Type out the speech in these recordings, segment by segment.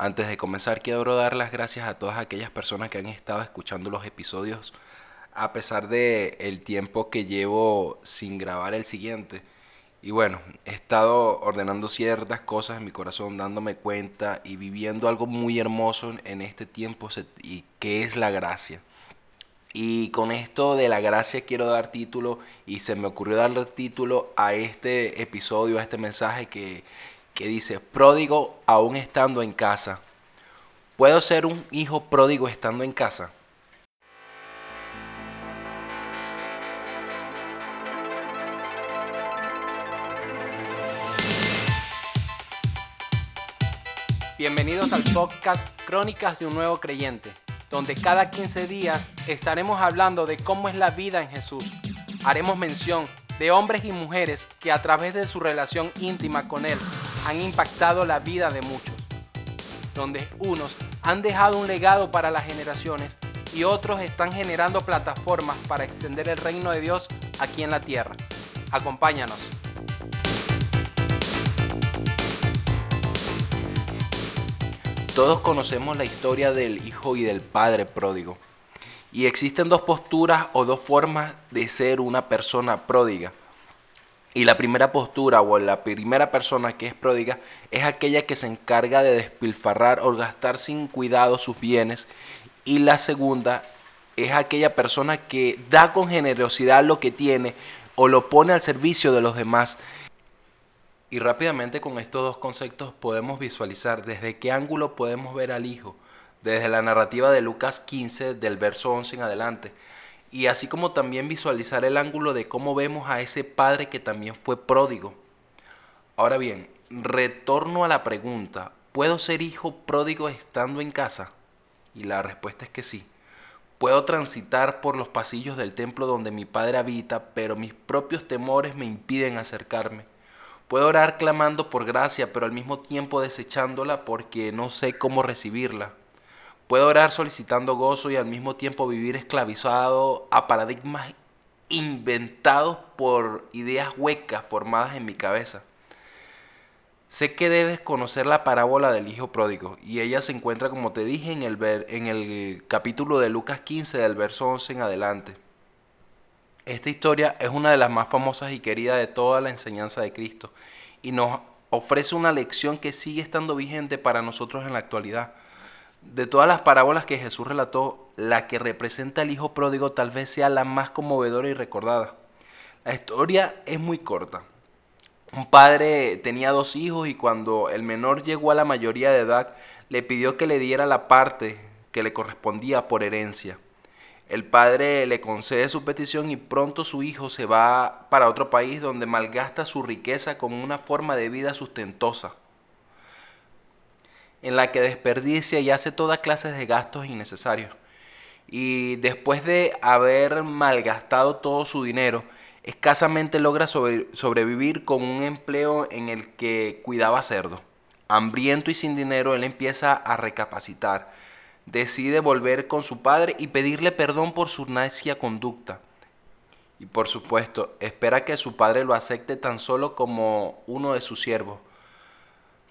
Antes de comenzar, quiero dar las gracias a todas aquellas personas que han estado escuchando los episodios a pesar de el tiempo que llevo sin grabar el siguiente. Y bueno, he estado ordenando ciertas cosas en mi corazón, dándome cuenta y viviendo algo muy hermoso en este tiempo y que es la gracia. Y con esto de la gracia quiero dar título y se me ocurrió darle título a este episodio, a este mensaje que, que dice, pródigo aún estando en casa. ¿Puedo ser un hijo pródigo estando en casa? Bienvenidos al podcast Crónicas de un Nuevo Creyente, donde cada 15 días estaremos hablando de cómo es la vida en Jesús. Haremos mención de hombres y mujeres que a través de su relación íntima con Él han impactado la vida de muchos, donde unos han dejado un legado para las generaciones y otros están generando plataformas para extender el reino de Dios aquí en la tierra. Acompáñanos. Todos conocemos la historia del hijo y del padre pródigo. Y existen dos posturas o dos formas de ser una persona pródiga. Y la primera postura o la primera persona que es pródiga es aquella que se encarga de despilfarrar o gastar sin cuidado sus bienes. Y la segunda es aquella persona que da con generosidad lo que tiene o lo pone al servicio de los demás. Y rápidamente con estos dos conceptos podemos visualizar desde qué ángulo podemos ver al Hijo, desde la narrativa de Lucas 15 del verso 11 en adelante, y así como también visualizar el ángulo de cómo vemos a ese padre que también fue pródigo. Ahora bien, retorno a la pregunta, ¿puedo ser hijo pródigo estando en casa? Y la respuesta es que sí. Puedo transitar por los pasillos del templo donde mi padre habita, pero mis propios temores me impiden acercarme. Puedo orar clamando por gracia, pero al mismo tiempo desechándola porque no sé cómo recibirla. Puedo orar solicitando gozo y al mismo tiempo vivir esclavizado a paradigmas inventados por ideas huecas formadas en mi cabeza. Sé que debes conocer la parábola del hijo pródigo y ella se encuentra, como te dije, en el, en el capítulo de Lucas 15 del verso 11 en adelante. Esta historia es una de las más famosas y queridas de toda la enseñanza de Cristo y nos ofrece una lección que sigue estando vigente para nosotros en la actualidad. De todas las parábolas que Jesús relató, la que representa al Hijo Pródigo tal vez sea la más conmovedora y recordada. La historia es muy corta. Un padre tenía dos hijos y cuando el menor llegó a la mayoría de edad, le pidió que le diera la parte que le correspondía por herencia. El padre le concede su petición y pronto su hijo se va para otro país donde malgasta su riqueza con una forma de vida sustentosa en la que desperdicia y hace toda clase de gastos innecesarios. Y después de haber malgastado todo su dinero, escasamente logra sobrevivir con un empleo en el que cuidaba cerdo. Hambriento y sin dinero, él empieza a recapacitar. Decide volver con su padre y pedirle perdón por su necia conducta. Y por supuesto, espera que su padre lo acepte tan solo como uno de sus siervos.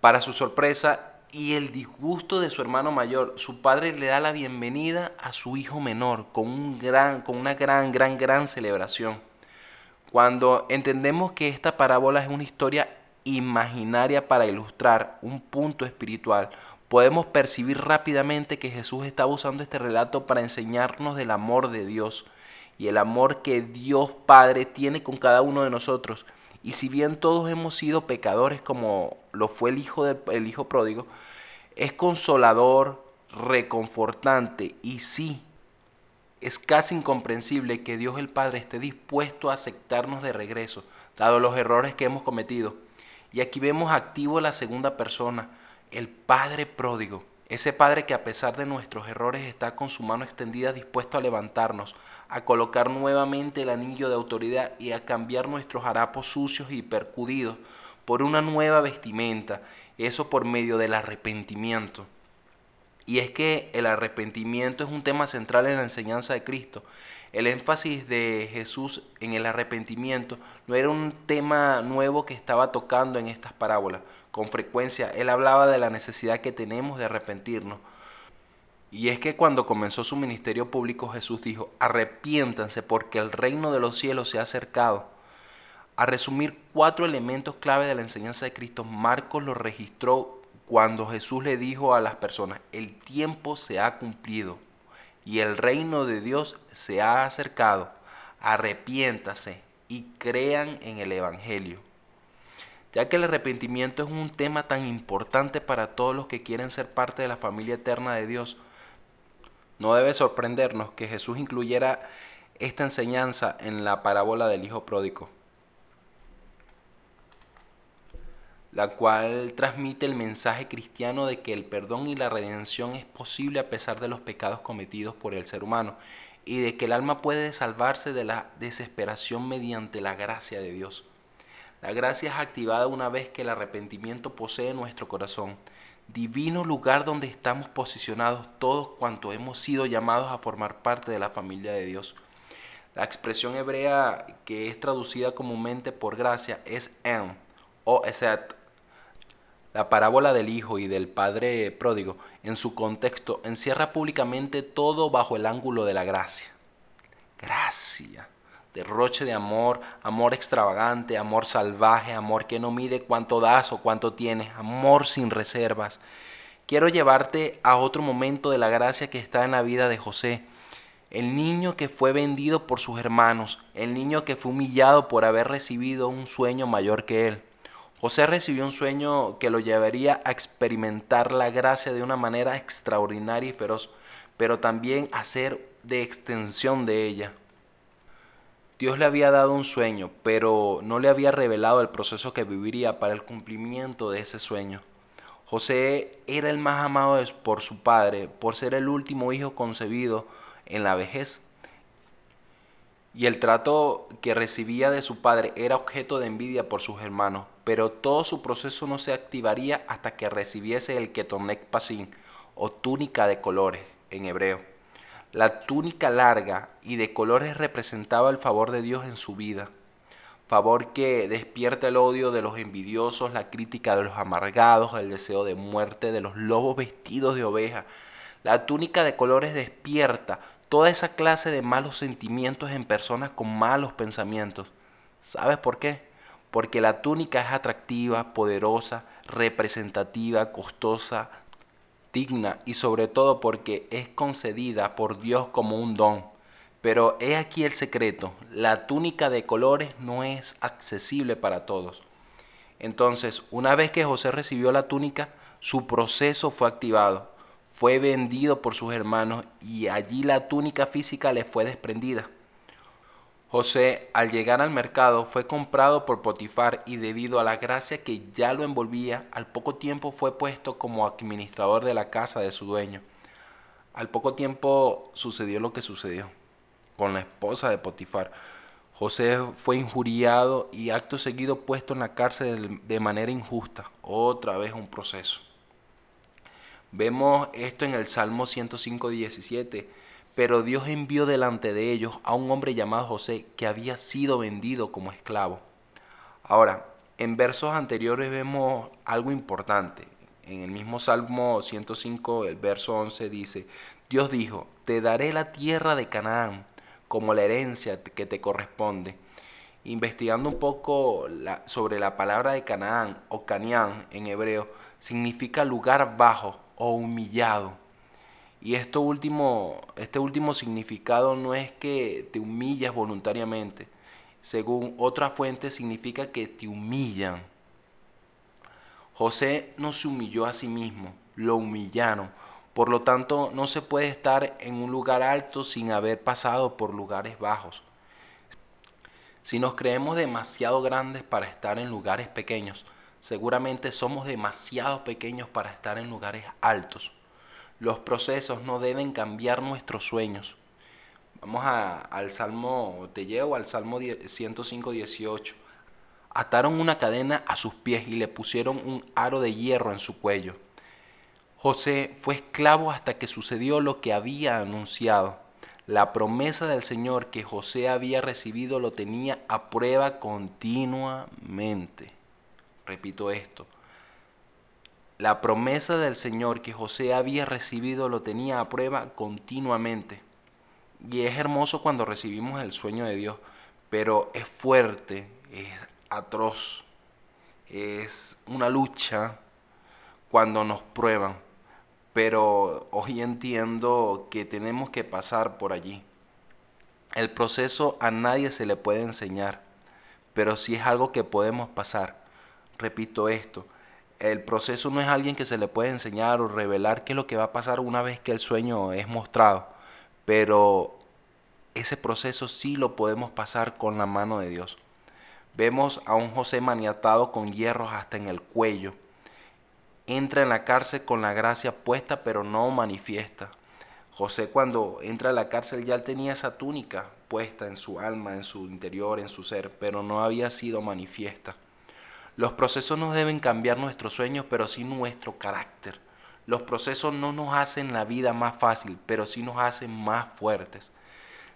Para su sorpresa, y el disgusto de su hermano mayor, su padre le da la bienvenida a su hijo menor con, un gran, con una gran, gran, gran celebración. Cuando entendemos que esta parábola es una historia imaginaria para ilustrar un punto espiritual, podemos percibir rápidamente que Jesús está usando este relato para enseñarnos del amor de Dios y el amor que Dios Padre tiene con cada uno de nosotros y si bien todos hemos sido pecadores como lo fue el hijo, de, hijo pródigo, es consolador, reconfortante y sí, es casi incomprensible que Dios el Padre esté dispuesto a aceptarnos de regreso, dado los errores que hemos cometido. Y aquí vemos activo la segunda persona, el Padre pródigo, ese Padre que a pesar de nuestros errores está con su mano extendida dispuesto a levantarnos, a colocar nuevamente el anillo de autoridad y a cambiar nuestros harapos sucios y percudidos por una nueva vestimenta, eso por medio del arrepentimiento. Y es que el arrepentimiento es un tema central en la enseñanza de Cristo. El énfasis de Jesús en el arrepentimiento no era un tema nuevo que estaba tocando en estas parábolas. Con frecuencia él hablaba de la necesidad que tenemos de arrepentirnos. Y es que cuando comenzó su ministerio público Jesús dijo, arrepiéntanse porque el reino de los cielos se ha acercado. A resumir cuatro elementos clave de la enseñanza de Cristo, Marcos lo registró cuando Jesús le dijo a las personas, el tiempo se ha cumplido y el reino de Dios se ha acercado. Arrepiéntase y crean en el Evangelio. Ya que el arrepentimiento es un tema tan importante para todos los que quieren ser parte de la familia eterna de Dios, no debe sorprendernos que Jesús incluyera esta enseñanza en la parábola del Hijo Pródigo. La cual transmite el mensaje cristiano de que el perdón y la redención es posible a pesar de los pecados cometidos por el ser humano y de que el alma puede salvarse de la desesperación mediante la gracia de Dios. La gracia es activada una vez que el arrepentimiento posee nuestro corazón, divino lugar donde estamos posicionados todos cuantos hemos sido llamados a formar parte de la familia de Dios. La expresión hebrea que es traducida comúnmente por gracia es en o eset, la parábola del hijo y del padre pródigo, en su contexto, encierra públicamente todo bajo el ángulo de la gracia. Gracia, derroche de amor, amor extravagante, amor salvaje, amor que no mide cuánto das o cuánto tienes, amor sin reservas. Quiero llevarte a otro momento de la gracia que está en la vida de José, el niño que fue vendido por sus hermanos, el niño que fue humillado por haber recibido un sueño mayor que él. José recibió un sueño que lo llevaría a experimentar la gracia de una manera extraordinaria y feroz, pero también a ser de extensión de ella. Dios le había dado un sueño, pero no le había revelado el proceso que viviría para el cumplimiento de ese sueño. José era el más amado por su padre, por ser el último hijo concebido en la vejez y el trato que recibía de su padre era objeto de envidia por sus hermanos, pero todo su proceso no se activaría hasta que recibiese el ketonek pasin o túnica de colores en hebreo. La túnica larga y de colores representaba el favor de Dios en su vida, favor que despierta el odio de los envidiosos, la crítica de los amargados, el deseo de muerte de los lobos vestidos de oveja. La túnica de colores despierta toda esa clase de malos sentimientos en personas con malos pensamientos. ¿Sabes por qué? Porque la túnica es atractiva, poderosa, representativa, costosa, digna y sobre todo porque es concedida por Dios como un don. Pero he aquí el secreto, la túnica de colores no es accesible para todos. Entonces, una vez que José recibió la túnica, su proceso fue activado fue vendido por sus hermanos y allí la túnica física le fue desprendida. José, al llegar al mercado, fue comprado por Potifar y debido a la gracia que ya lo envolvía, al poco tiempo fue puesto como administrador de la casa de su dueño. Al poco tiempo sucedió lo que sucedió con la esposa de Potifar. José fue injuriado y acto seguido puesto en la cárcel de manera injusta. Otra vez un proceso. Vemos esto en el Salmo 105, 17. Pero Dios envió delante de ellos a un hombre llamado José que había sido vendido como esclavo. Ahora, en versos anteriores vemos algo importante. En el mismo Salmo 105, el verso 11 dice, Dios dijo, te daré la tierra de Canaán como la herencia que te corresponde. Investigando un poco sobre la palabra de Canaán o Canián en hebreo, significa lugar bajo o humillado. Y esto último, este último significado no es que te humillas voluntariamente. Según otra fuente significa que te humillan. José no se humilló a sí mismo, lo humillaron. Por lo tanto, no se puede estar en un lugar alto sin haber pasado por lugares bajos. Si nos creemos demasiado grandes para estar en lugares pequeños, Seguramente somos demasiado pequeños para estar en lugares altos. Los procesos no deben cambiar nuestros sueños. Vamos al Salmo, te llevo al Salmo 105, 18. Ataron una cadena a sus pies y le pusieron un aro de hierro en su cuello. José fue esclavo hasta que sucedió lo que había anunciado. La promesa del Señor que José había recibido lo tenía a prueba continuamente. Repito esto. La promesa del Señor que José había recibido lo tenía a prueba continuamente. Y es hermoso cuando recibimos el sueño de Dios, pero es fuerte, es atroz, es una lucha cuando nos prueban. Pero hoy entiendo que tenemos que pasar por allí. El proceso a nadie se le puede enseñar, pero sí es algo que podemos pasar. Repito esto, el proceso no es alguien que se le puede enseñar o revelar qué es lo que va a pasar una vez que el sueño es mostrado, pero ese proceso sí lo podemos pasar con la mano de Dios. Vemos a un José maniatado con hierros hasta en el cuello. Entra en la cárcel con la gracia puesta, pero no manifiesta. José cuando entra a la cárcel ya tenía esa túnica puesta en su alma, en su interior, en su ser, pero no había sido manifiesta. Los procesos no deben cambiar nuestros sueños, pero sí nuestro carácter. Los procesos no nos hacen la vida más fácil, pero sí nos hacen más fuertes.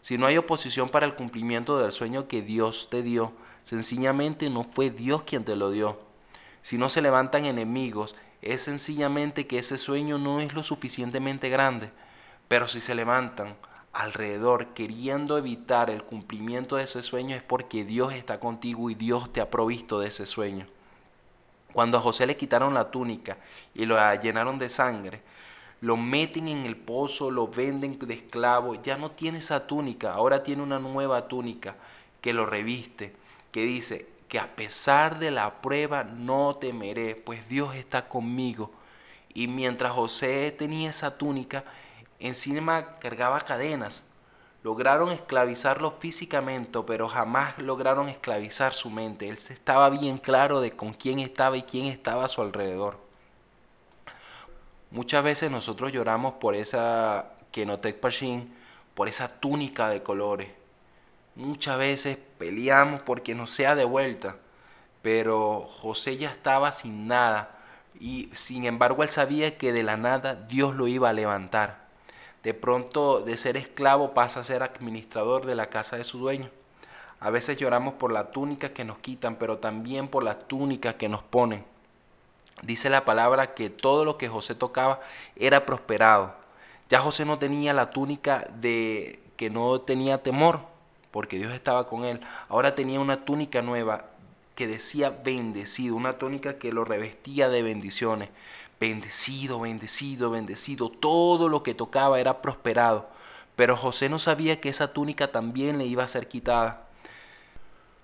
Si no hay oposición para el cumplimiento del sueño que Dios te dio, sencillamente no fue Dios quien te lo dio. Si no se levantan enemigos, es sencillamente que ese sueño no es lo suficientemente grande. Pero si se levantan alrededor queriendo evitar el cumplimiento de ese sueño es porque Dios está contigo y Dios te ha provisto de ese sueño. Cuando a José le quitaron la túnica y lo llenaron de sangre, lo meten en el pozo, lo venden de esclavo, ya no tiene esa túnica, ahora tiene una nueva túnica que lo reviste, que dice que a pesar de la prueba no temeré, pues Dios está conmigo. Y mientras José tenía esa túnica, encima cargaba cadenas. Lograron esclavizarlo físicamente, pero jamás lograron esclavizar su mente. Él estaba bien claro de con quién estaba y quién estaba a su alrededor. Muchas veces nosotros lloramos por esa Kenotec Pashin, por esa túnica de colores. Muchas veces peleamos porque no sea de vuelta, pero José ya estaba sin nada y sin embargo él sabía que de la nada Dios lo iba a levantar. De pronto de ser esclavo pasa a ser administrador de la casa de su dueño. A veces lloramos por la túnica que nos quitan, pero también por la túnica que nos ponen. Dice la palabra que todo lo que José tocaba era prosperado. Ya José no tenía la túnica de que no tenía temor, porque Dios estaba con él. Ahora tenía una túnica nueva que decía bendecido, una túnica que lo revestía de bendiciones. Bendecido, bendecido, bendecido. Todo lo que tocaba era prosperado. Pero José no sabía que esa túnica también le iba a ser quitada.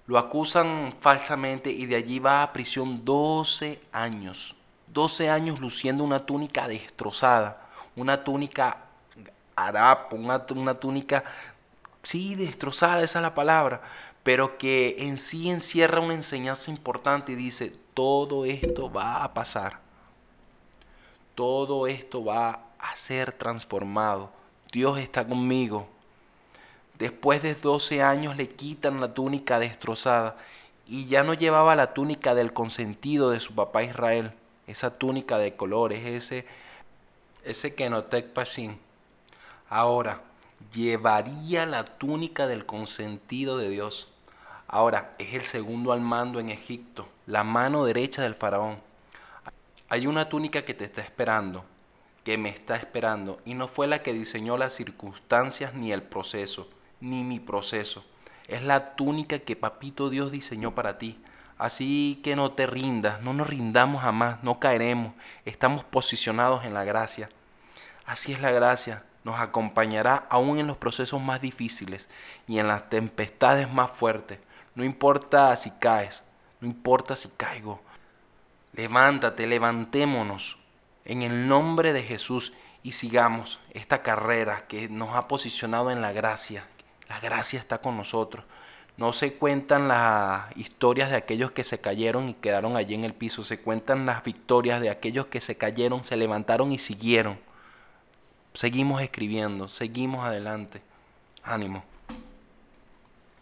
Lo acusan falsamente y de allí va a prisión 12 años. 12 años luciendo una túnica destrozada, una túnica harapa, una, una túnica, sí, destrozada, esa es la palabra, pero que en sí encierra una enseñanza importante y dice, todo esto va a pasar, todo esto va a ser transformado, Dios está conmigo, Después de 12 años le quitan la túnica destrozada y ya no llevaba la túnica del consentido de su papá Israel, esa túnica de colores, ese, ese Kenotec Pashin. Ahora, llevaría la túnica del consentido de Dios. Ahora, es el segundo al mando en Egipto, la mano derecha del faraón. Hay una túnica que te está esperando, que me está esperando, y no fue la que diseñó las circunstancias ni el proceso ni mi proceso. Es la túnica que Papito Dios diseñó para ti. Así que no te rindas, no nos rindamos jamás, no caeremos, estamos posicionados en la gracia. Así es la gracia, nos acompañará aún en los procesos más difíciles y en las tempestades más fuertes. No importa si caes, no importa si caigo. Levántate, levantémonos en el nombre de Jesús y sigamos esta carrera que nos ha posicionado en la gracia, la gracia está con nosotros. No se cuentan las historias de aquellos que se cayeron y quedaron allí en el piso. Se cuentan las victorias de aquellos que se cayeron, se levantaron y siguieron. Seguimos escribiendo, seguimos adelante. Ánimo.